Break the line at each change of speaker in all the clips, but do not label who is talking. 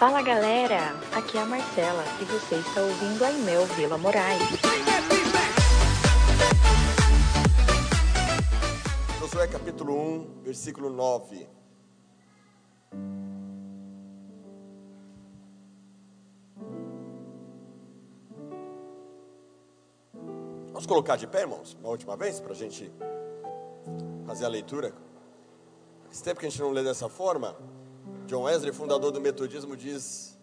Fala galera, aqui é a Marcela e você está ouvindo a Imel Vila Moraes.
Josué capítulo 1, versículo 9. Vamos colocar de pé, irmãos, uma última vez, para a gente fazer a leitura. Esse tempo que a gente não lê dessa forma, John Wesley, fundador do metodismo, diz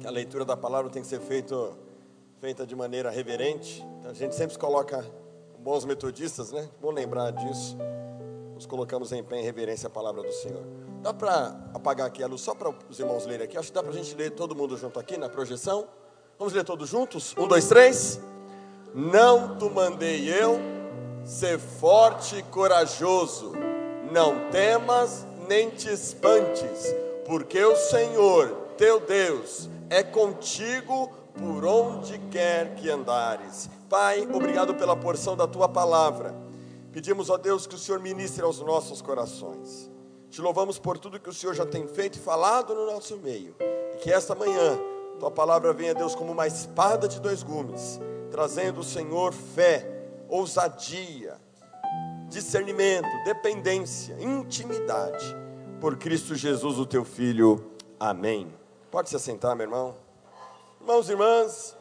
que a leitura da palavra tem que ser feito, feita de maneira reverente. Então, a gente sempre se coloca bons metodistas, né? Bom lembrar disso. Nos colocamos em pé em reverência à palavra do Senhor. Dá para apagar aqui a luz só para os irmãos lerem aqui? Acho que dá para a gente ler todo mundo junto aqui na projeção. Vamos ler todos juntos? Um, dois, três. Não te mandei eu ser forte e corajoso. Não temas nem te espantes, porque o Senhor, teu Deus, é contigo por onde quer que andares. Pai, obrigado pela porção da tua palavra. Pedimos a Deus que o Senhor ministre aos nossos corações. Te louvamos por tudo que o Senhor já tem feito e falado no nosso meio. E que esta manhã tua palavra venha, Deus, como uma espada de dois gumes trazendo o Senhor fé, ousadia, discernimento, dependência, intimidade, por Cristo Jesus, o teu Filho. Amém. Pode se assentar, meu irmão. Irmãos e irmãs,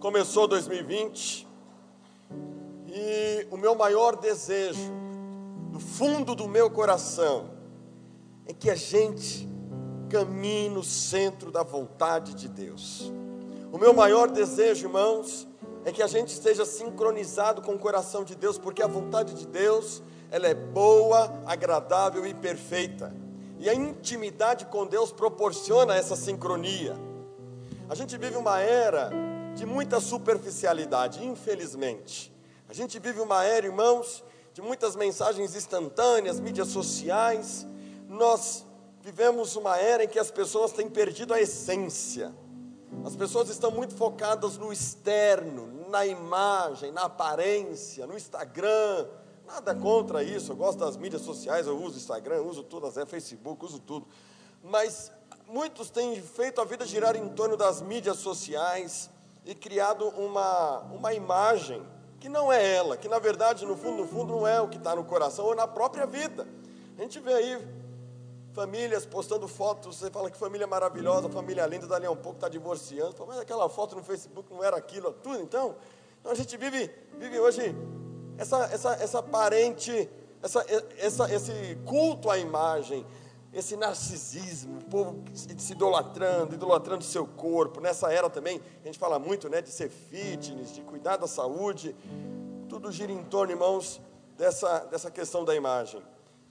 começou 2020 e o meu maior desejo, do fundo do meu coração, é que a gente caminhe no centro da vontade de Deus. O meu maior desejo, irmãos, é que a gente esteja sincronizado com o coração de Deus, porque a vontade de Deus, ela é boa, agradável e perfeita. E a intimidade com Deus proporciona essa sincronia. A gente vive uma era de muita superficialidade, infelizmente. A gente vive uma era, irmãos, de muitas mensagens instantâneas, mídias sociais. Nós vivemos uma era em que as pessoas têm perdido a essência. As pessoas estão muito focadas no externo, na imagem, na aparência, no Instagram. Nada contra isso, eu gosto das mídias sociais, eu uso Instagram, uso todas, é Facebook, uso tudo. Mas muitos têm feito a vida girar em torno das mídias sociais e criado uma, uma imagem que não é ela, que na verdade, no fundo, no fundo, não é o que está no coração ou na própria vida. A gente vê aí famílias postando fotos, você fala que família maravilhosa, família linda, dali a um pouco está divorciando, mas aquela foto no Facebook não era aquilo, tudo, então, então a gente vive, vive hoje essa, essa, essa aparente, essa, essa, esse culto à imagem, esse narcisismo, o povo se idolatrando, idolatrando seu corpo, nessa era também, a gente fala muito né, de ser fitness, de cuidar da saúde, tudo gira em torno, irmãos, dessa, dessa questão da imagem.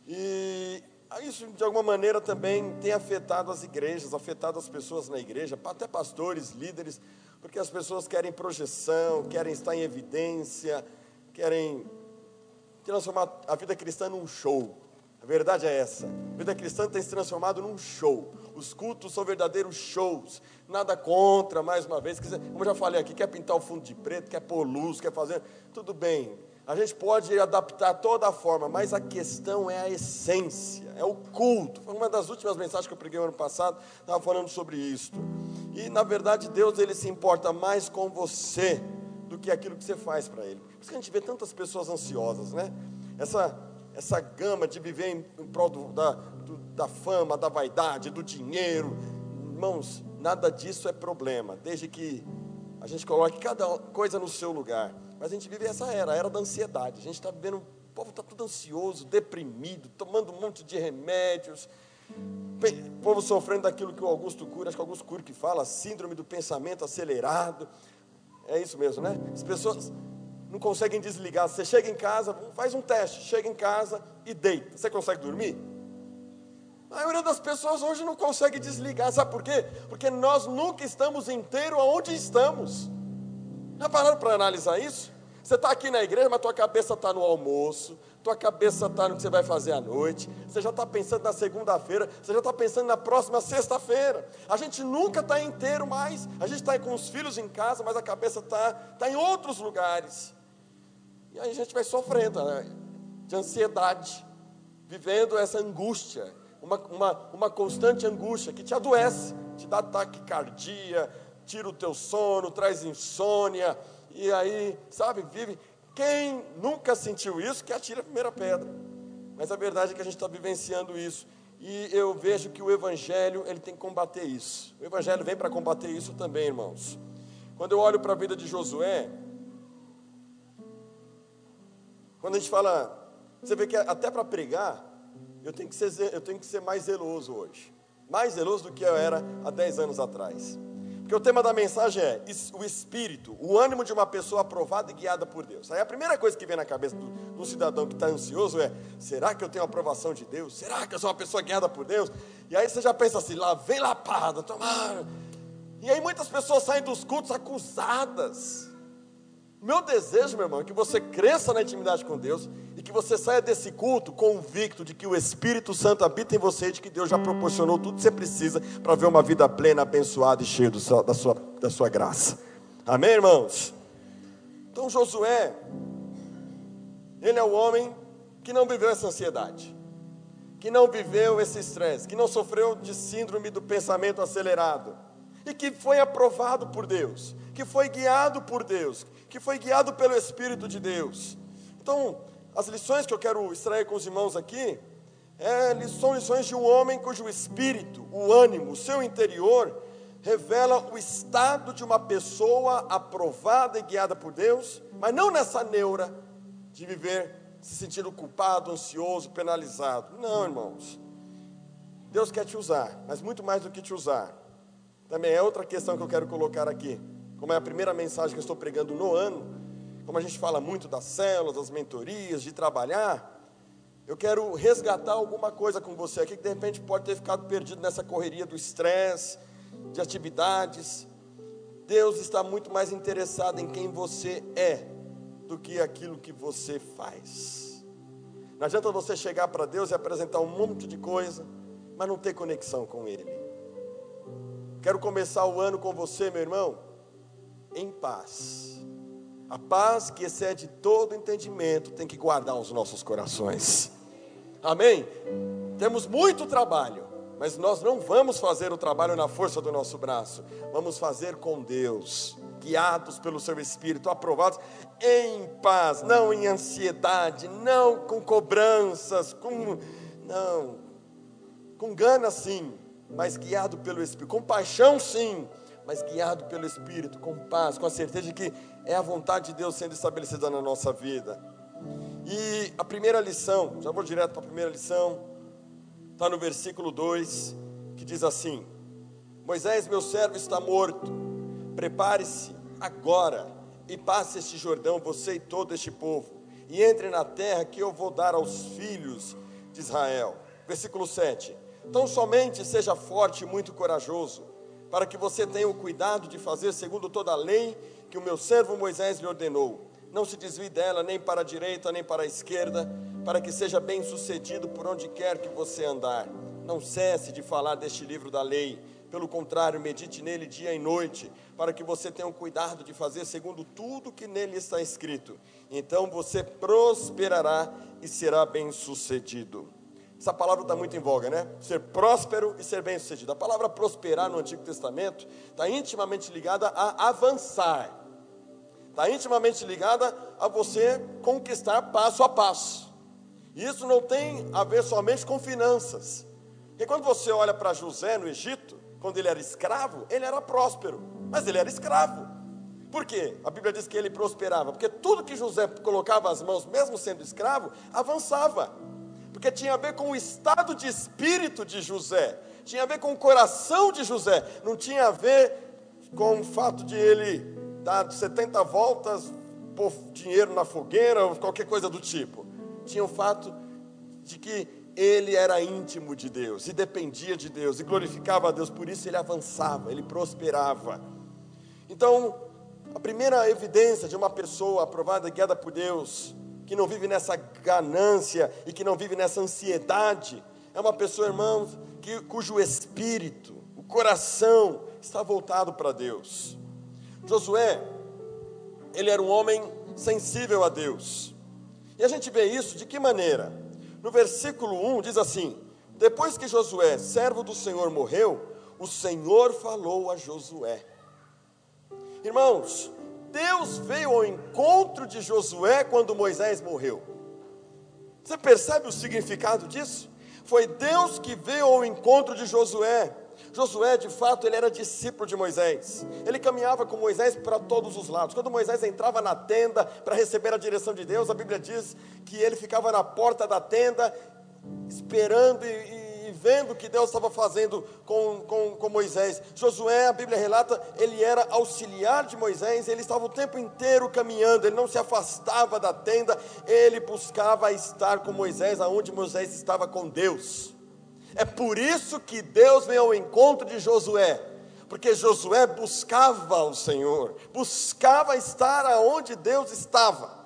E isso, de alguma maneira, também tem afetado as igrejas, afetado as pessoas na igreja, até pastores, líderes, porque as pessoas querem projeção, querem estar em evidência, querem transformar a vida cristã num show. A verdade é essa. A vida cristã tem se transformado num show. Os cultos são verdadeiros shows. Nada contra, mais uma vez. Como eu já falei aqui, quer pintar o fundo de preto, quer pôr luz, quer fazer. Tudo bem. A gente pode adaptar toda a forma, mas a questão é a essência, é o culto. Foi uma das últimas mensagens que eu preguei no ano passado, estava falando sobre isso. E na verdade Deus ele se importa mais com você do que aquilo que você faz para Ele. Por isso que a gente vê tantas pessoas ansiosas, né? Essa, essa gama de viver em, em prol do, da, do, da fama, da vaidade, do dinheiro. Irmãos, nada disso é problema, desde que a gente coloque cada coisa no seu lugar. Mas a gente vive essa era, a era da ansiedade. A gente está vivendo, o povo está tudo ansioso, deprimido, tomando um monte de remédios. O povo sofrendo daquilo que o Augusto Cury, acho que o Augusto Cury que fala, síndrome do pensamento acelerado. É isso mesmo, né? As pessoas não conseguem desligar. Você chega em casa, faz um teste, chega em casa e deita. Você consegue dormir? A maioria das pessoas hoje não consegue desligar. Sabe por quê? Porque nós nunca estamos inteiros aonde estamos. Já pararam para analisar isso? Você está aqui na igreja, mas tua cabeça está no almoço, tua cabeça está no que você vai fazer à noite, você já está pensando na segunda-feira, você já está pensando na próxima sexta-feira. A gente nunca está inteiro mais, a gente está com os filhos em casa, mas a cabeça está tá em outros lugares. E aí a gente vai sofrendo né? de ansiedade, vivendo essa angústia, uma, uma, uma constante angústia que te adoece, te dá taquicardia, tira o teu sono, traz insônia, e aí, sabe, vive. Quem nunca sentiu isso, que atira a primeira pedra. Mas a verdade é que a gente está vivenciando isso. E eu vejo que o Evangelho, ele tem que combater isso. O Evangelho vem para combater isso também, irmãos. Quando eu olho para a vida de Josué, quando a gente fala, você vê que até para pregar, eu tenho, que ser, eu tenho que ser mais zeloso hoje. Mais zeloso do que eu era há 10 anos atrás. Porque o tema da mensagem é o espírito, o ânimo de uma pessoa aprovada e guiada por Deus. Aí a primeira coisa que vem na cabeça do, do cidadão que está ansioso é: será que eu tenho a aprovação de Deus? Será que eu sou uma pessoa guiada por Deus? E aí você já pensa assim: lá vem lapada, tomara. E aí muitas pessoas saem dos cultos acusadas. Meu desejo, meu irmão, é que você cresça na intimidade com Deus que você saia desse culto convicto de que o Espírito Santo habita em você e de que Deus já proporcionou tudo que você precisa para ver uma vida plena, abençoada e cheia seu, da, sua, da sua graça. Amém, irmãos? Então, Josué, ele é o homem que não viveu essa ansiedade, que não viveu esse estresse, que não sofreu de síndrome do pensamento acelerado e que foi aprovado por Deus, que foi guiado por Deus, que foi guiado pelo Espírito de Deus. Então, as lições que eu quero extrair com os irmãos aqui é, são lições de um homem cujo espírito, o ânimo, o seu interior, revela o estado de uma pessoa aprovada e guiada por Deus, mas não nessa neura de viver se sentindo culpado, ansioso, penalizado. Não, irmãos. Deus quer te usar, mas muito mais do que te usar. Também é outra questão que eu quero colocar aqui como é a primeira mensagem que eu estou pregando no ano, como a gente fala muito das células, das mentorias, de trabalhar, eu quero resgatar alguma coisa com você aqui que de repente pode ter ficado perdido nessa correria do estresse, de atividades. Deus está muito mais interessado em quem você é do que aquilo que você faz. Não adianta você chegar para Deus e apresentar um monte de coisa, mas não ter conexão com Ele. Quero começar o ano com você, meu irmão, em paz. A paz que excede todo entendimento tem que guardar os nossos corações. Amém? Temos muito trabalho, mas nós não vamos fazer o trabalho na força do nosso braço. Vamos fazer com Deus, guiados pelo seu Espírito, aprovados em paz, não em ansiedade, não com cobranças, com não, com gana sim, mas guiado pelo Espírito, com paixão sim, mas guiado pelo Espírito, com paz, com a certeza de que é a vontade de Deus sendo estabelecida na nossa vida. E a primeira lição, já vou direto para a primeira lição, está no versículo 2, que diz assim: Moisés, meu servo, está morto, prepare-se agora e passe este Jordão, você e todo este povo, e entre na terra que eu vou dar aos filhos de Israel. Versículo 7: Então somente seja forte e muito corajoso para que você tenha o cuidado de fazer segundo toda a lei que o meu servo Moisés lhe ordenou. Não se desvie dela nem para a direita nem para a esquerda, para que seja bem sucedido por onde quer que você andar. Não cesse de falar deste livro da lei. Pelo contrário, medite nele dia e noite, para que você tenha o cuidado de fazer segundo tudo que nele está escrito. Então você prosperará e será bem sucedido. Essa palavra está muito em voga, né? Ser próspero e ser bem-sucedido. A palavra prosperar no Antigo Testamento está intimamente ligada a avançar. Está intimamente ligada a você conquistar passo a passo. E isso não tem a ver somente com finanças. Porque quando você olha para José no Egito, quando ele era escravo, ele era próspero, mas ele era escravo. Por quê? A Bíblia diz que ele prosperava, porque tudo que José colocava as mãos, mesmo sendo escravo, avançava porque tinha a ver com o estado de espírito de José, tinha a ver com o coração de José, não tinha a ver com o fato de ele dar 70 voltas, pôr dinheiro na fogueira ou qualquer coisa do tipo. Tinha o fato de que ele era íntimo de Deus e dependia de Deus e glorificava a Deus, por isso ele avançava, ele prosperava. Então, a primeira evidência de uma pessoa aprovada e guiada por Deus que não vive nessa ganância e que não vive nessa ansiedade, é uma pessoa, irmãos, que, cujo espírito, o coração está voltado para Deus. Josué, ele era um homem sensível a Deus. E a gente vê isso de que maneira? No versículo 1 diz assim: Depois que Josué, servo do Senhor, morreu, o Senhor falou a Josué. Irmãos, Deus veio ao encontro de Josué quando Moisés morreu. Você percebe o significado disso? Foi Deus que veio ao encontro de Josué. Josué, de fato, ele era discípulo de Moisés. Ele caminhava com Moisés para todos os lados. Quando Moisés entrava na tenda para receber a direção de Deus, a Bíblia diz que ele ficava na porta da tenda, esperando e, e vendo o que Deus estava fazendo com, com, com Moisés. Josué, a Bíblia relata, ele era auxiliar de Moisés, ele estava o tempo inteiro caminhando, ele não se afastava da tenda, ele buscava estar com Moisés, aonde Moisés estava com Deus. É por isso que Deus vem ao encontro de Josué, porque Josué buscava o Senhor, buscava estar aonde Deus estava.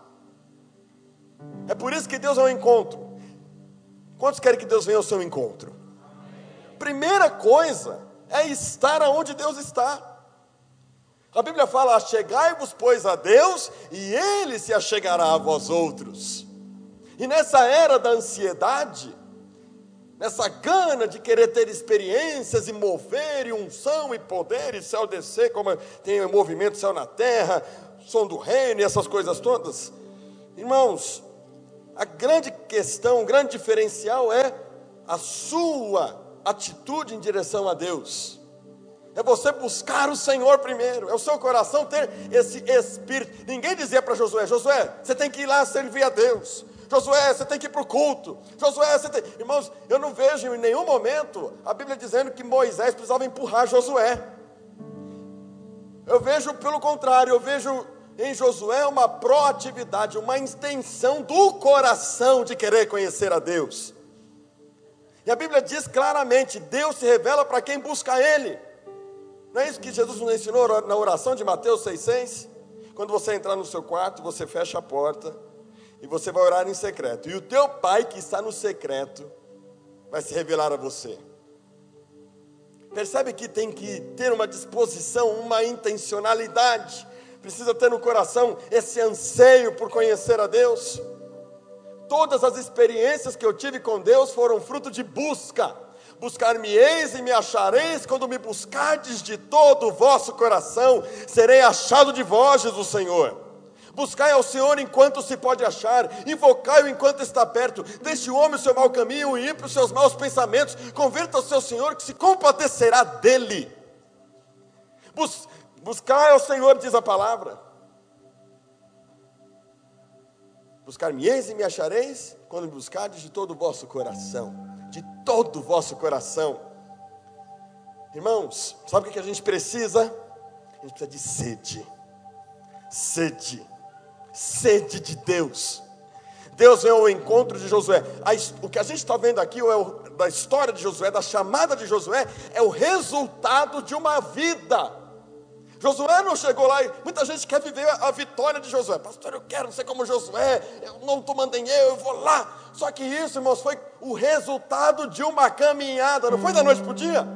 É por isso que Deus é ao encontro. Quantos querem que Deus venha ao seu encontro? Primeira coisa é estar aonde Deus está. A Bíblia fala: Chegai-vos, pois, a Deus, e Ele se achegará a vós outros. E nessa era da ansiedade, nessa gana de querer ter experiências e mover, e unção e poder, e céu descer, como tem o movimento céu na terra, som do reino e essas coisas todas, irmãos, a grande questão, o grande diferencial é a sua atitude em direção a Deus. É você buscar o Senhor primeiro, é o seu coração ter esse espírito. Ninguém dizia para Josué: Josué, você tem que ir lá servir a Deus. Josué, você tem que ir para o culto. Josué, você tem. Irmãos, eu não vejo em nenhum momento a Bíblia dizendo que Moisés precisava empurrar Josué. Eu vejo pelo contrário, eu vejo em Josué uma proatividade, uma extensão do coração de querer conhecer a Deus. E a Bíblia diz claramente: Deus se revela para quem busca Ele. Não é isso que Jesus nos ensinou na oração de Mateus 6,6? Quando você entrar no seu quarto, você fecha a porta e você vai orar em secreto. E o teu pai que está no secreto vai se revelar a você. Percebe que tem que ter uma disposição, uma intencionalidade precisa ter no coração esse anseio por conhecer a Deus. Todas as experiências que eu tive com Deus foram fruto de busca. Buscar-me-eis e me achareis quando me buscardes de todo o vosso coração, serei achado de vós, o Senhor. Buscai ao Senhor enquanto se pode achar, invocai-o enquanto está perto. Deixe o homem o seu mau caminho e ímpio os seus maus pensamentos. Converta ao seu Senhor que se compadecerá dele. Buscar ao Senhor, diz a palavra. Buscar-me-eis e me achareis quando me buscardes de todo o vosso coração. De todo o vosso coração. Irmãos, sabe o que a gente precisa? A gente precisa de sede. Sede. Sede de Deus. Deus vem ao encontro de Josué. O que a gente está vendo aqui, é da história de Josué, da chamada de Josué, é o resultado de uma vida Josué não chegou lá e muita gente quer viver a vitória de Josué. Pastor, eu quero ser como Josué, eu não estou mandando eu, eu vou lá. Só que isso, irmãos, foi o resultado de uma caminhada, não foi da noite para o dia.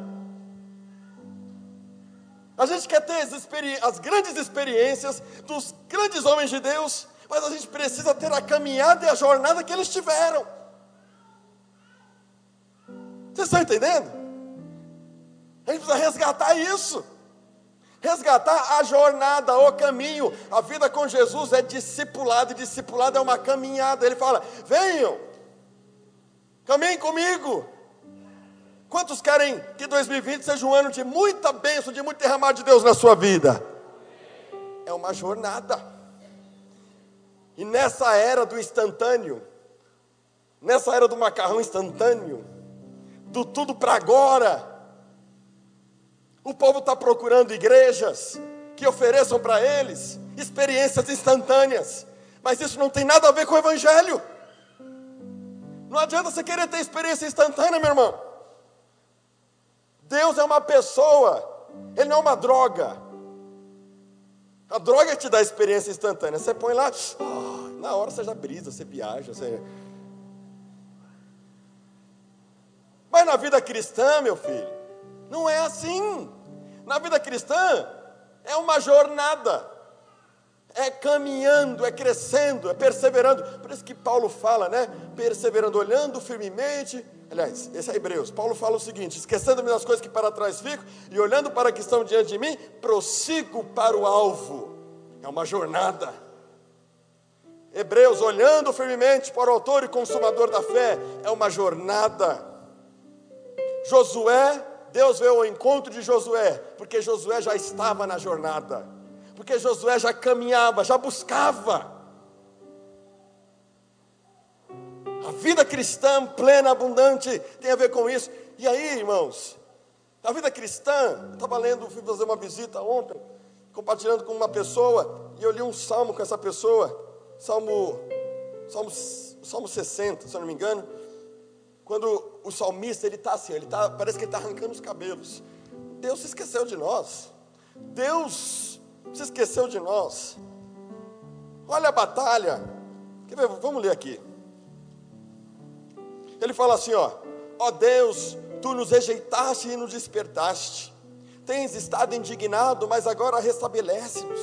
A gente quer ter as, as grandes experiências dos grandes homens de Deus, mas a gente precisa ter a caminhada e a jornada que eles tiveram. Vocês estão entendendo? A gente precisa resgatar isso resgatar a jornada, o caminho. A vida com Jesus é discipulado, e discipulado é uma caminhada. Ele fala: venham, caminhem comigo. Quantos querem que 2020 seja um ano de muita bênção, de muito derramar de Deus na sua vida? É uma jornada. E nessa era do instantâneo, nessa era do macarrão instantâneo, do tudo para agora, o povo está procurando igrejas que ofereçam para eles experiências instantâneas, mas isso não tem nada a ver com o Evangelho. Não adianta você querer ter experiência instantânea, meu irmão. Deus é uma pessoa, Ele não é uma droga. A droga te dá experiência instantânea. Você põe lá, oh, na hora você já brisa, você viaja. Você... Mas na vida cristã, meu filho, não é assim. Na vida cristã, é uma jornada. é caminhando, é crescendo, é perseverando. Por isso que Paulo fala, né? Perseverando, olhando firmemente. Aliás, esse é Hebreus. Paulo fala o seguinte: esquecendo-me das coisas que para trás fico e olhando para que estão diante de mim, prossigo para o alvo. É uma jornada. Hebreus, olhando firmemente para o autor e consumador da fé, é uma jornada. Josué, Deus veio ao encontro de Josué, porque Josué já estava na jornada porque Josué já caminhava, já buscava. A vida cristã plena, abundante, tem a ver com isso. E aí, irmãos, a vida cristã, eu estava lendo, fui fazer uma visita ontem, compartilhando com uma pessoa, e eu li um salmo com essa pessoa, salmo, salmo, salmo 60, se eu não me engano, quando o salmista, ele está assim, ele tá, parece que ele está arrancando os cabelos. Deus se esqueceu de nós. Deus se esqueceu de nós. Olha a batalha. Vamos ler aqui. Ele fala assim: ó, ó Deus, tu nos rejeitaste e nos despertaste. Tens estado indignado, mas agora restabelece-nos.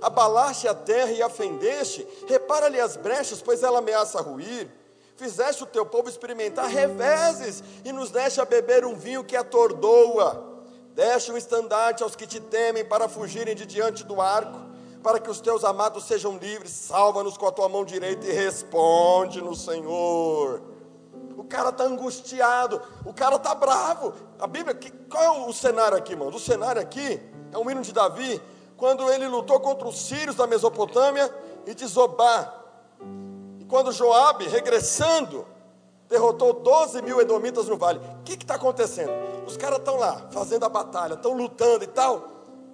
Abalaste a terra e a fendeste, repara-lhe as brechas, pois ela ameaça ruir. Fizeste o teu povo experimentar reveses e nos deste a beber um vinho que atordoa. Deixa o estandarte aos que te temem para fugirem de diante do arco, para que os teus amados sejam livres. Salva-nos com a tua mão direita e responde no Senhor. O cara está angustiado, o cara está bravo. A Bíblia, qual é o cenário aqui, irmão? O cenário aqui é um hino de Davi, quando ele lutou contra os sírios da Mesopotâmia e de Zobá. Quando Joabe, regressando, derrotou 12 mil edomitas no vale. O que está acontecendo? Os caras estão lá, fazendo a batalha, estão lutando e tal.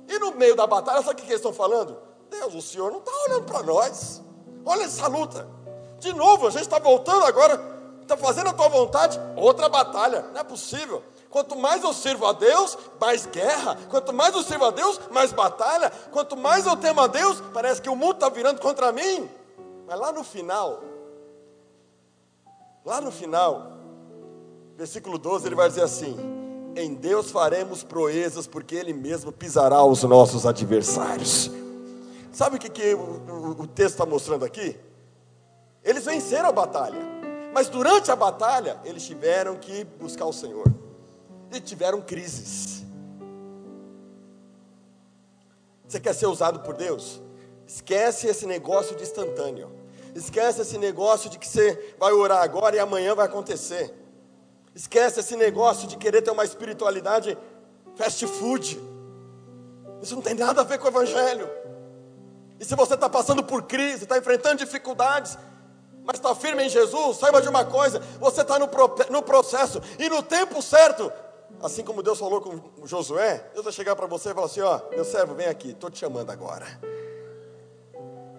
E no meio da batalha, sabe o que, que eles estão falando? Deus, o Senhor não está olhando para nós. Olha essa luta. De novo, a gente está voltando agora, está fazendo a tua vontade, outra batalha. Não é possível. Quanto mais eu sirvo a Deus, mais guerra. Quanto mais eu sirvo a Deus, mais batalha. Quanto mais eu temo a Deus, parece que o mundo está virando contra mim. Mas lá no final, Lá no final, versículo 12, ele vai dizer assim: Em Deus faremos proezas, porque Ele mesmo pisará os nossos adversários. Sabe o que, que o, o, o texto está mostrando aqui? Eles venceram a batalha, mas durante a batalha, eles tiveram que buscar o Senhor, e tiveram crises. Você quer ser usado por Deus? Esquece esse negócio de instantâneo. Esquece esse negócio de que você vai orar agora e amanhã vai acontecer. Esquece esse negócio de querer ter uma espiritualidade fast food. Isso não tem nada a ver com o Evangelho. E se você está passando por crise, está enfrentando dificuldades, mas está firme em Jesus, saiba de uma coisa: você está no, no processo e no tempo certo. Assim como Deus falou com Josué, Deus vai chegar para você e falar assim: Ó, meu servo, vem aqui, estou te chamando agora.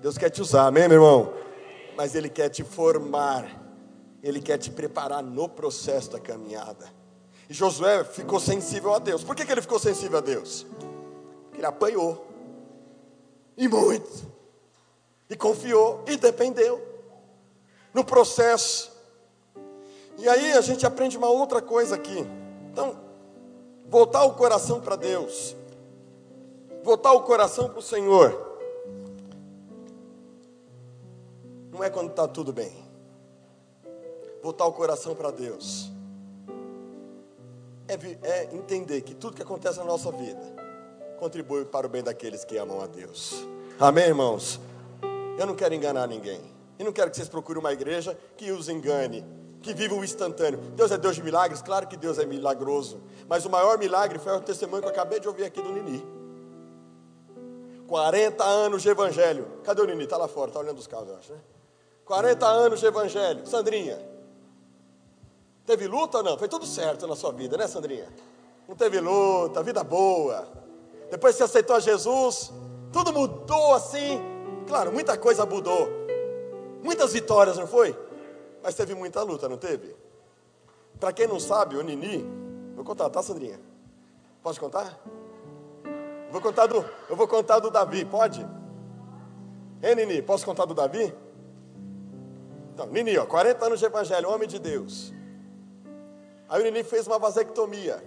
Deus quer te usar, amém, meu irmão? Mas Ele quer te formar, Ele quer te preparar no processo da caminhada. E Josué ficou sensível a Deus. Por que, que ele ficou sensível a Deus? Porque ele apanhou, e muito, e confiou, e dependeu no processo. E aí a gente aprende uma outra coisa aqui. Então, voltar o coração para Deus, voltar o coração para o Senhor. Não é quando está tudo bem. Voltar o coração para Deus. É, é, entender que tudo que acontece na nossa vida contribui para o bem daqueles que amam a Deus. Amém, irmãos? Eu não quero enganar ninguém. E não quero que vocês procurem uma igreja que os engane, que viva o instantâneo. Deus é Deus de milagres? Claro que Deus é milagroso. Mas o maior milagre foi o testemunho que eu acabei de ouvir aqui do Nini. 40 anos de evangelho. Cadê o Nini? Está lá fora, está olhando os carros, eu acho, né? 40 anos de evangelho. Sandrinha, teve luta ou não? Foi tudo certo na sua vida, né, Sandrinha? Não teve luta, vida boa. Depois que você aceitou a Jesus, tudo mudou assim. Claro, muita coisa mudou. Muitas vitórias, não foi? Mas teve muita luta, não teve? Para quem não sabe, o Nini, vou contar, tá, Sandrinha? Pode contar? Vou contar do, eu vou contar do Davi, pode? Hein, Nini, posso contar do Davi? Então, Nini, ó, 40 anos de evangelho, homem de Deus. Aí o Nini fez uma vasectomia.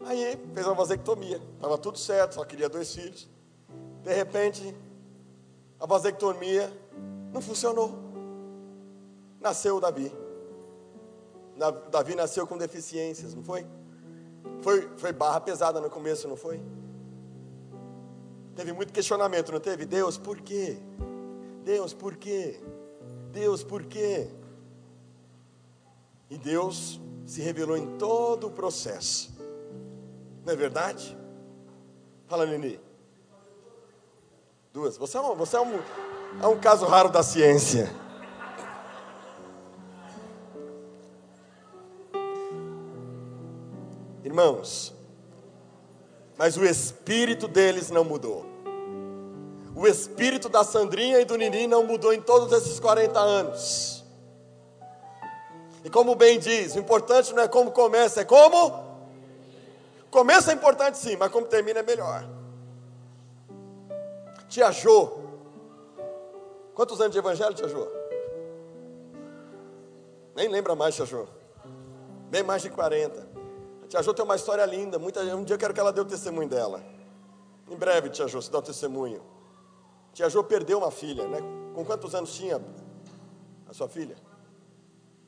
Aí fez uma vasectomia. Estava tudo certo, só queria dois filhos. De repente, a vasectomia não funcionou. Nasceu Davi. Davi nasceu com deficiências, não foi? Foi, foi barra pesada no começo, não foi? Teve muito questionamento, não teve? Deus, por quê? Deus, por quê? Deus, por quê? E Deus se revelou em todo o processo. Não é verdade? Fala, Nini. Duas. Você é um, você é um, é um caso raro da ciência. Irmãos, mas o espírito deles não mudou. O espírito da Sandrinha e do Nini não mudou em todos esses 40 anos. E como bem diz, o importante não é como começa, é como. Começa é importante sim, mas como termina é melhor. Tia Jô. Quantos anos de evangelho, Tia Jô? Nem lembra mais, Tia Jô. Bem mais de 40. Tia Jô tem uma história linda. Muita, um dia eu quero que ela dê o testemunho dela. Em breve, Tia Jô, se dá o testemunho. Tia Jô perdeu uma filha, né? Com quantos anos tinha a sua filha?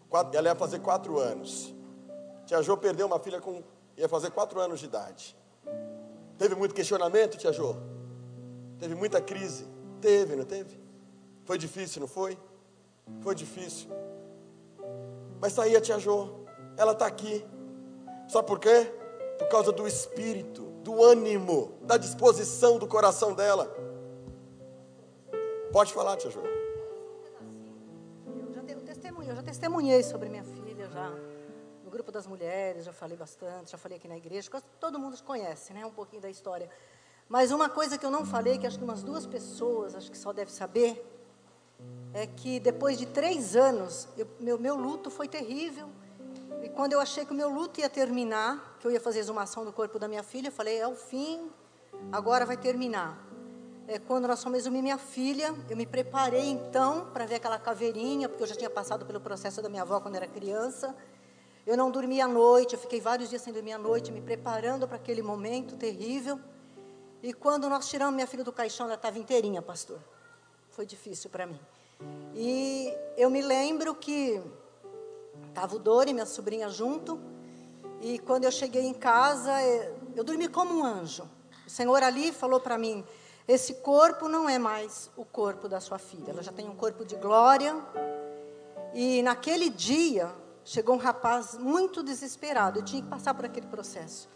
Quatro, ela ia fazer quatro anos. Tia Jô perdeu uma filha com. ia fazer quatro anos de idade. Teve muito questionamento, Tia Jô? Teve muita crise? Teve, não teve? Foi difícil, não foi? Foi difícil. Mas está aí a Tia Jô. Ela está aqui. Sabe por quê? Por causa do espírito, do ânimo, da disposição do coração dela. Pode falar, tia Ju.
Eu já, tenho testemunho, eu já testemunhei sobre minha filha, já no grupo das mulheres, já falei bastante, já falei aqui na igreja, todo mundo conhece, né, um pouquinho da história. Mas uma coisa que eu não falei, que acho que umas duas pessoas, acho que só deve saber, é que depois de três anos, eu, meu, meu luto foi terrível, e quando eu achei que o meu luto ia terminar, que eu ia fazer exumação do corpo da minha filha, eu falei, é o fim, agora vai terminar. É, quando nós fomos exumir minha filha, eu me preparei então para ver aquela caveirinha, porque eu já tinha passado pelo processo da minha avó quando era criança. Eu não dormia à noite, eu fiquei vários dias sem dormir à noite, me preparando para aquele momento terrível. E quando nós tiramos minha filha do caixão, ela estava inteirinha, pastor. Foi difícil para mim. E eu me lembro que Estava o Dori, minha sobrinha, junto. E quando eu cheguei em casa, é, eu dormi como um anjo. O Senhor ali falou para mim: esse corpo não é mais o corpo da sua filha. Ela já tem um corpo de glória. E naquele dia, chegou um rapaz muito desesperado. Eu tinha que passar por aquele processo.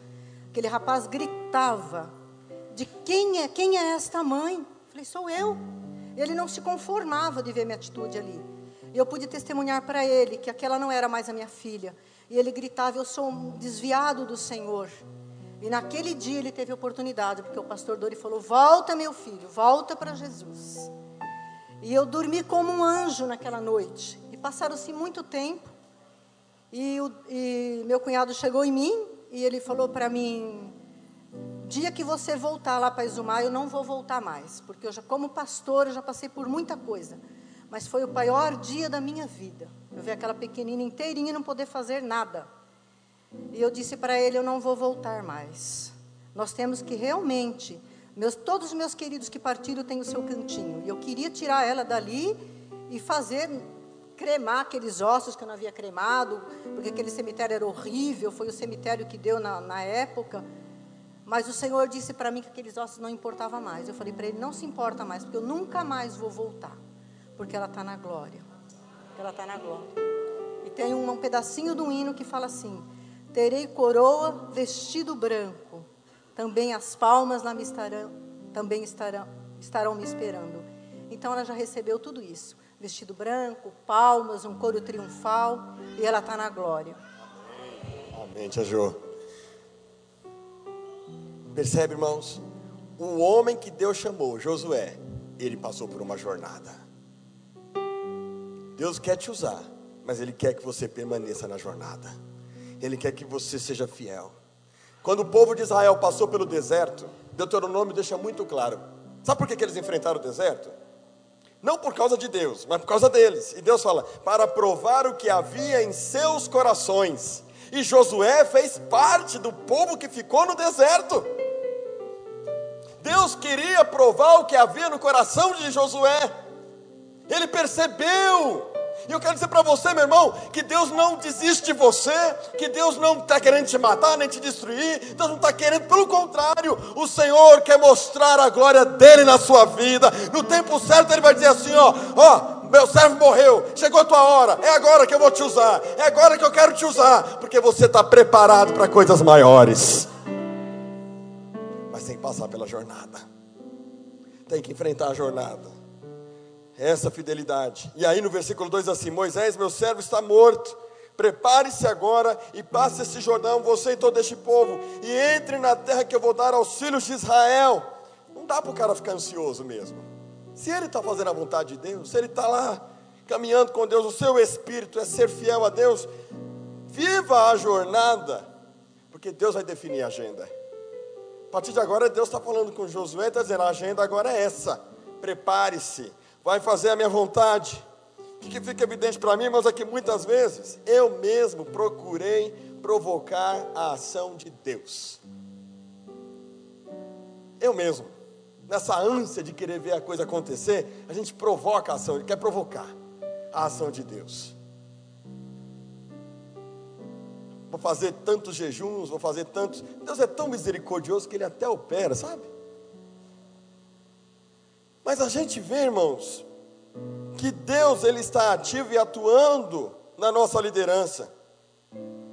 Aquele rapaz gritava: De quem é? Quem é esta mãe? Eu falei: Sou eu. Ele não se conformava de ver minha atitude ali. E eu pude testemunhar para ele que aquela não era mais a minha filha. E ele gritava: Eu sou um desviado do Senhor. E naquele dia ele teve oportunidade, porque o pastor Dori falou: Volta, meu filho, volta para Jesus. E eu dormi como um anjo naquela noite. E passaram-se muito tempo. E, o, e meu cunhado chegou em mim e ele falou para mim: Dia que você voltar lá para Exumar, eu não vou voltar mais, porque eu já, como pastor, eu já passei por muita coisa mas foi o pior dia da minha vida. Eu vi aquela pequenina inteirinha e não poder fazer nada. E eu disse para ele: Eu não vou voltar mais. Nós temos que realmente. Meus, todos os meus queridos que partiram têm o seu cantinho. E eu queria tirar ela dali e fazer cremar aqueles ossos que eu não havia cremado, porque aquele cemitério era horrível, foi o cemitério que deu na, na época. Mas o Senhor disse para mim que aqueles ossos não importavam mais. Eu falei para ele: não se importa mais, porque eu nunca mais vou voltar porque ela está na glória. Ela está na glória. E tem um, um pedacinho do hino que fala assim: Terei coroa, vestido branco, também as palmas lá me estarão, também estarão, estarão me esperando. Então ela já recebeu tudo isso: vestido branco, palmas, um coro triunfal, e ela está na glória.
Amém, tia Jô. Percebe, irmãos? O homem que Deus chamou, Josué, ele passou por uma jornada. Deus quer te usar, mas Ele quer que você permaneça na jornada. Ele quer que você seja fiel. Quando o povo de Israel passou pelo deserto, Deuteronômio deixa muito claro. Sabe por que, que eles enfrentaram o deserto? Não por causa de Deus, mas por causa deles. E Deus fala: para provar o que havia em seus corações. E Josué fez parte do povo que ficou no deserto. Deus queria provar o que havia no coração de Josué. Ele percebeu. E eu quero dizer para você, meu irmão, que Deus não desiste de você, que Deus não está querendo te matar, nem te destruir, Deus não está querendo, pelo contrário, o Senhor quer mostrar a glória dele na sua vida. No tempo certo, Ele vai dizer assim: ó, ó, meu servo morreu, chegou a tua hora, é agora que eu vou te usar, é agora que eu quero te usar, porque você está preparado para coisas maiores. Mas tem que passar pela jornada, tem que enfrentar a jornada essa fidelidade. E aí no versículo 2 assim: Moisés, meu servo está morto. Prepare-se agora e passe esse Jordão, você e todo este povo, e entre na terra que eu vou dar aos filhos de Israel. Não dá para o cara ficar ansioso mesmo. Se ele está fazendo a vontade de Deus, se ele está lá caminhando com Deus, o seu espírito é ser fiel a Deus, viva a jornada, porque Deus vai definir a agenda. A partir de agora, Deus está falando com Josué, está dizendo: a agenda agora é essa. Prepare-se vai fazer a minha vontade. O que fica evidente para mim, mas é que muitas vezes eu mesmo procurei provocar a ação de Deus. Eu mesmo, nessa ânsia de querer ver a coisa acontecer, a gente provoca a ação, ele quer provocar a ação de Deus. Vou fazer tantos jejuns, vou fazer tantos. Deus é tão misericordioso que ele até opera, sabe? Mas a gente vê, irmãos, que Deus ele está ativo e atuando na nossa liderança.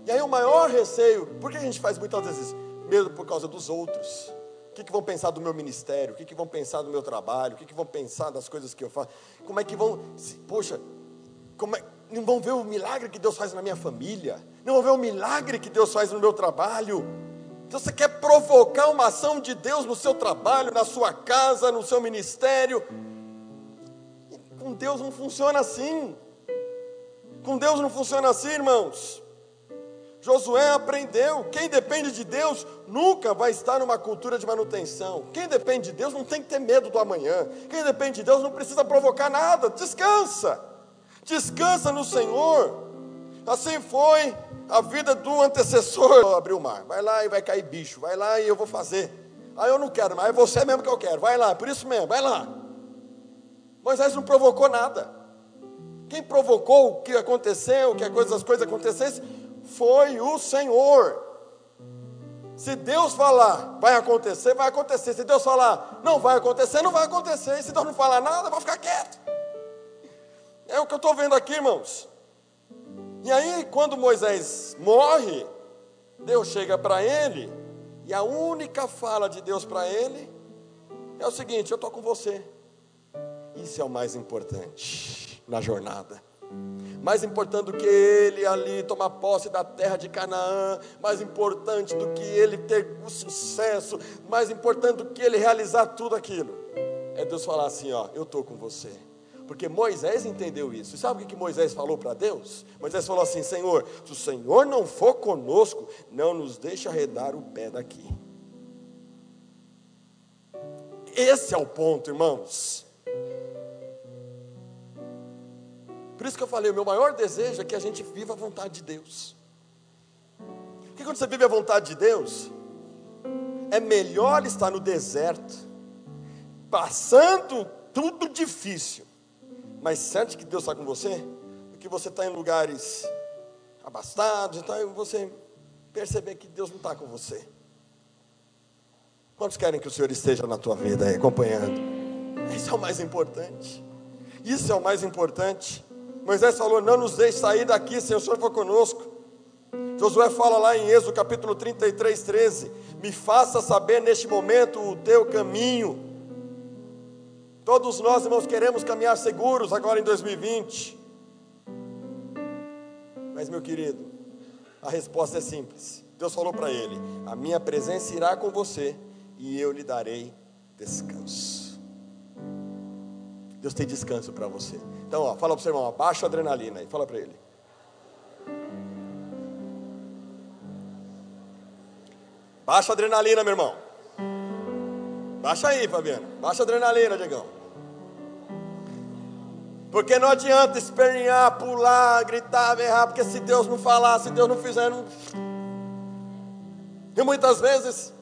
E aí o maior receio, por que a gente faz muitas vezes medo por causa dos outros? O que, que vão pensar do meu ministério? O que, que vão pensar do meu trabalho? O que, que vão pensar das coisas que eu faço? Como é que vão, poxa, como é, não vão ver o milagre que Deus faz na minha família? Não vão ver o milagre que Deus faz no meu trabalho? Então você quer provocar uma ação de Deus no seu trabalho, na sua casa, no seu ministério. com Deus não funciona assim. Com Deus não funciona assim, irmãos. Josué aprendeu: quem depende de Deus nunca vai estar numa cultura de manutenção. Quem depende de Deus não tem que ter medo do amanhã. Quem depende de Deus não precisa provocar nada. Descansa. Descansa no Senhor. Assim foi a vida do antecessor abriu o mar. Vai lá e vai cair bicho. Vai lá e eu vou fazer. Ah, eu não quero, mas é você mesmo que eu quero. Vai lá, por isso mesmo, vai lá. Moisés não provocou nada. Quem provocou o que aconteceu, que as coisas, as coisas acontecessem, foi o Senhor. Se Deus falar, vai acontecer, vai acontecer. Se Deus falar, não vai acontecer, não vai acontecer. E se Deus não falar nada, vai ficar quieto. É o que eu estou vendo aqui, irmãos. E aí, quando Moisés morre, Deus chega para ele, e a única fala de Deus para ele é o seguinte: Eu estou com você. Isso é o mais importante na jornada. Mais importante do que ele ali tomar posse da terra de Canaã, mais importante do que ele ter o sucesso, mais importante do que ele realizar tudo aquilo, é Deus falar assim: Ó, eu estou com você. Porque Moisés entendeu isso. E sabe o que Moisés falou para Deus? Moisés falou assim: Senhor, se o Senhor não for conosco, não nos deixa arredar o pé daqui. Esse é o ponto, irmãos. Por isso que eu falei, o meu maior desejo é que a gente viva a vontade de Deus. Porque quando você vive a vontade de Deus, é melhor estar no deserto, passando tudo difícil, mas sente que Deus está com você, do que você está em lugares abastados, então você perceber que Deus não está com você. Quantos querem que o Senhor esteja na tua vida aí, acompanhando? Isso é o mais importante. Isso é o mais importante. Moisés falou: Não nos deixe sair daqui se o Senhor for conosco. Josué fala lá em Êxodo capítulo 33, 13: Me faça saber neste momento o teu caminho Todos nós, irmãos, queremos caminhar seguros agora em 2020. Mas, meu querido, a resposta é simples. Deus falou para ele: A minha presença irá com você e eu lhe darei descanso. Deus tem descanso para você. Então, ó, fala para o seu irmão, abaixa a adrenalina aí, fala para ele. Baixa a adrenalina, meu irmão. Baixa aí, Fabiano. Baixa a adrenalina, Diegão. Porque não adianta espernear, pular, gritar, berrar, porque se Deus não falar, se Deus não fizer, não... E muitas vezes,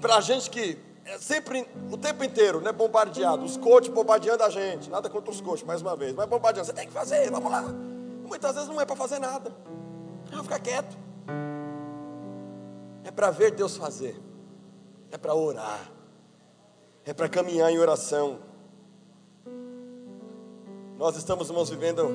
para a gente que é sempre, o tempo inteiro, né, bombardeado. Os coaches bombardeando a gente. Nada contra os coaches, mais uma vez. Mas bombardeando. Você tem que fazer, vamos lá. Muitas vezes não é para fazer nada. É para ficar quieto. É para ver Deus fazer. É para orar. É para caminhar em oração. Nós estamos, irmãos, vivendo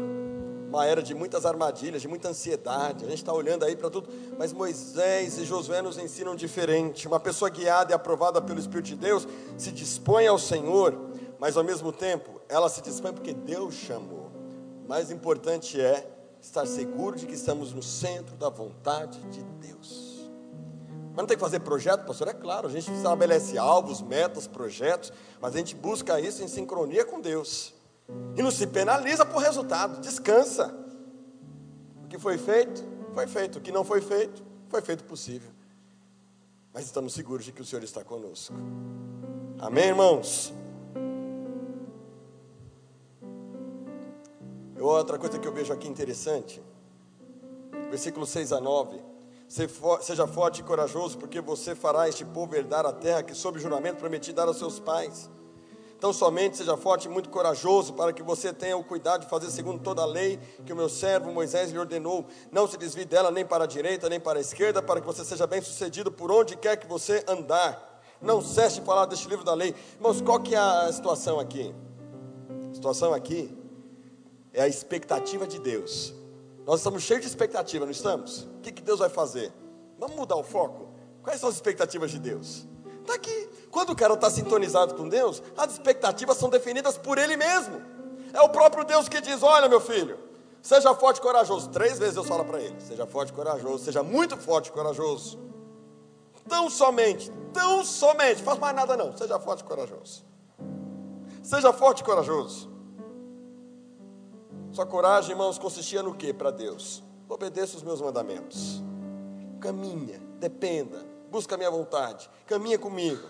uma era de muitas armadilhas, de muita ansiedade. A gente está olhando aí para tudo, mas Moisés e Josué nos ensinam diferente. Uma pessoa guiada e aprovada pelo Espírito de Deus se dispõe ao Senhor, mas ao mesmo tempo ela se dispõe porque Deus chamou. O mais importante é estar seguro de que estamos no centro da vontade de Deus. Mas não tem que fazer projeto, pastor? É claro, a gente estabelece alvos, metas, projetos, mas a gente busca isso em sincronia com Deus. E não se penaliza por resultado, descansa. O que foi feito, foi feito. O que não foi feito, foi feito possível. Mas estamos seguros de que o Senhor está conosco. Amém, irmãos? Outra coisa que eu vejo aqui interessante, versículo 6 a 9. Seja forte e corajoso, porque você fará este povo herdar a terra que, sob juramento, prometi dar aos seus pais. Então, somente seja forte e muito corajoso, para que você tenha o cuidado de fazer segundo toda a lei que o meu servo Moisés lhe ordenou. Não se desvie dela nem para a direita, nem para a esquerda, para que você seja bem sucedido por onde quer que você andar. Não cesse de falar deste livro da lei. Irmãos, qual que é a situação aqui? A situação aqui é a expectativa de Deus. Nós estamos cheios de expectativa, não estamos? O que, que Deus vai fazer? Vamos mudar o foco? Quais são as expectativas de Deus? Está aqui. Quando o cara está sintonizado com Deus, as expectativas são definidas por Ele mesmo. É o próprio Deus que diz: Olha, meu filho, seja forte e corajoso. Três vezes eu falo para ele: Seja forte e corajoso, seja muito forte e corajoso. Tão somente, tão somente, faz mais nada não, seja forte e corajoso. Seja forte e corajoso. Sua coragem, irmãos, consistia no que para Deus? Obedeça os meus mandamentos. Caminha, dependa, busca a minha vontade, caminha comigo,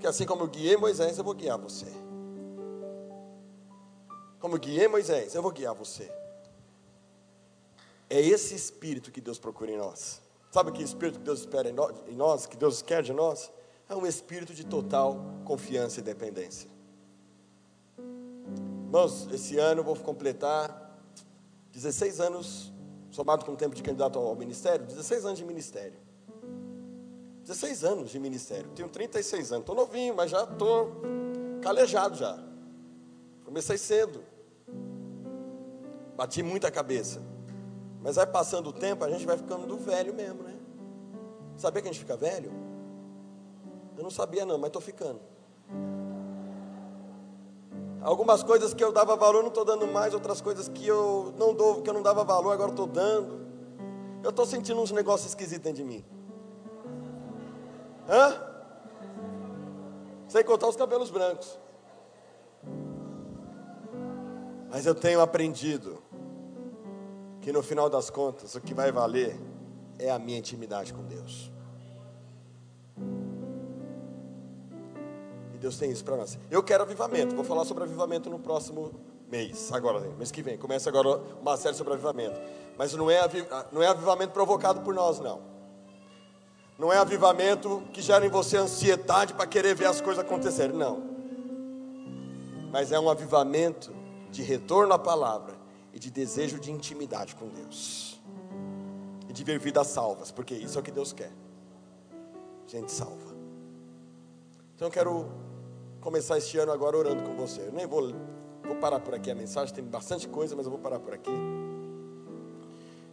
que assim como eu guiei Moisés, eu vou guiar você. Como eu guiei Moisés, eu vou guiar você. É esse espírito que Deus procura em nós. Sabe que espírito que Deus espera em nós, que Deus quer de nós? É um espírito de total confiança e dependência. Irmãos, esse ano eu vou completar 16 anos, somado com o tempo de candidato ao ministério, 16 anos de ministério. 16 anos de ministério. Tenho 36 anos. Estou novinho, mas já estou calejado já. Comecei cedo. Bati muita cabeça. Mas vai passando o tempo, a gente vai ficando do velho mesmo, né? Sabia que a gente fica velho? Eu não sabia não, mas estou ficando. Algumas coisas que eu dava valor não estou dando mais, outras coisas que eu não dou, que eu não dava valor, agora estou dando. Eu estou sentindo uns negócios esquisitos dentro de mim. Hã? Sem contar os cabelos brancos. Mas eu tenho aprendido que no final das contas o que vai valer é a minha intimidade com Deus. E Deus tem isso para nós. Eu quero avivamento. Vou falar sobre avivamento no próximo mês, agora, mês que vem. Começa agora uma série sobre avivamento. Mas não é, não é avivamento provocado por nós, não. Não é avivamento que gera em você ansiedade para querer ver as coisas acontecerem, não. Mas é um avivamento de retorno à palavra e de desejo de intimidade com Deus. E de ver vidas salvas, porque isso é o que Deus quer. Gente salva. Então eu quero começar este ano agora orando com você. Eu nem vou, vou parar por aqui a mensagem, tem bastante coisa, mas eu vou parar por aqui.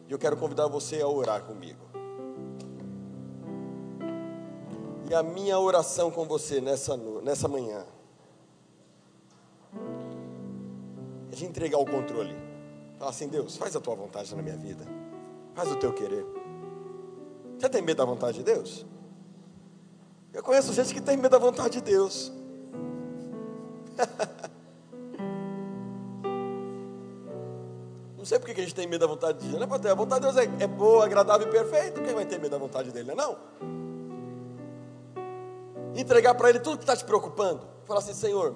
E eu quero convidar você a orar comigo. E a minha oração com você nessa, nessa manhã é de entregar o controle. Falar assim, Deus, faz a tua vontade na minha vida. Faz o teu querer. Você tem medo da vontade de Deus? Eu conheço gente que tem medo da vontade de Deus. Não sei porque que a gente tem medo da vontade de Deus. Não é A vontade de Deus é, é boa, agradável e perfeita. Quem vai ter medo da vontade dele, não é? Não? Entregar para Ele tudo que está te preocupando. Falar assim, Senhor,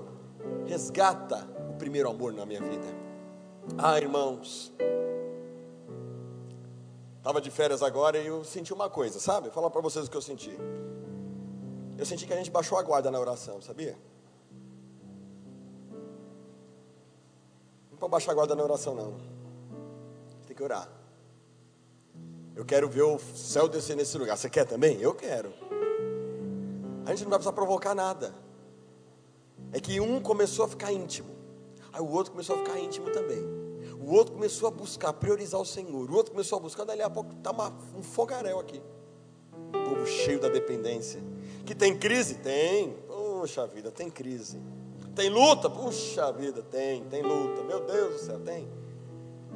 resgata o primeiro amor na minha vida. Ah, irmãos, estava de férias agora e eu senti uma coisa, sabe? Falar para vocês o que eu senti. eu senti que a gente baixou a guarda na oração, sabia? Não pode baixar a guarda na oração, não. Tem que orar. Eu quero ver o céu descer nesse lugar. Você quer também? Eu quero. A gente não vai precisar provocar nada. É que um começou a ficar íntimo. Aí o outro começou a ficar íntimo também. O outro começou a buscar, priorizar o Senhor. O outro começou a buscar, dali a pouco está um fogaréu aqui. Um povo cheio da dependência. Que tem crise? Tem. Puxa vida, tem crise. Tem luta? Puxa vida, tem, tem luta. Meu Deus do céu, tem.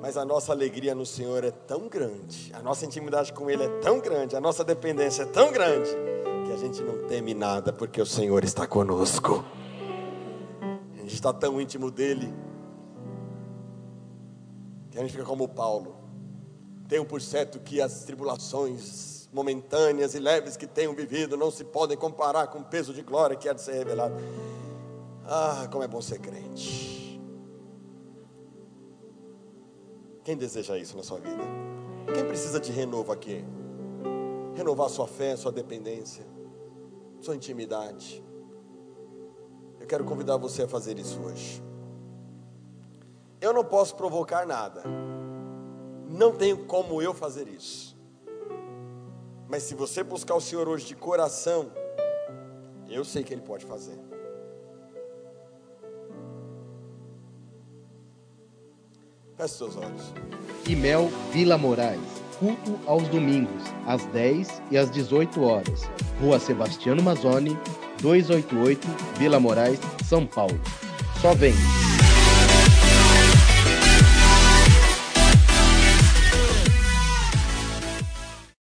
Mas a nossa alegria no Senhor é tão grande, a nossa intimidade com Ele é tão grande, a nossa dependência é tão grande, que a gente não teme nada, porque o Senhor está conosco. A gente está tão íntimo dEle, que a gente fica como Paulo. Tenho por certo que as tribulações momentâneas e leves que tenho vivido não se podem comparar com o peso de glória que há de ser revelado. Ah, como é bom ser crente. Quem deseja isso na sua vida? Quem precisa de renovo aqui? Renovar sua fé, sua dependência, sua intimidade. Eu quero convidar você a fazer isso hoje. Eu não posso provocar nada. Não tenho como eu fazer isso. Mas se você buscar o Senhor hoje de coração, eu sei que Ele pode fazer. Feche seus olhos.
Imel Vila Moraes. Culto aos domingos, às 10 e às 18 horas. Rua Sebastiano Mazzoni, 288, Vila Moraes, São Paulo. Só vem!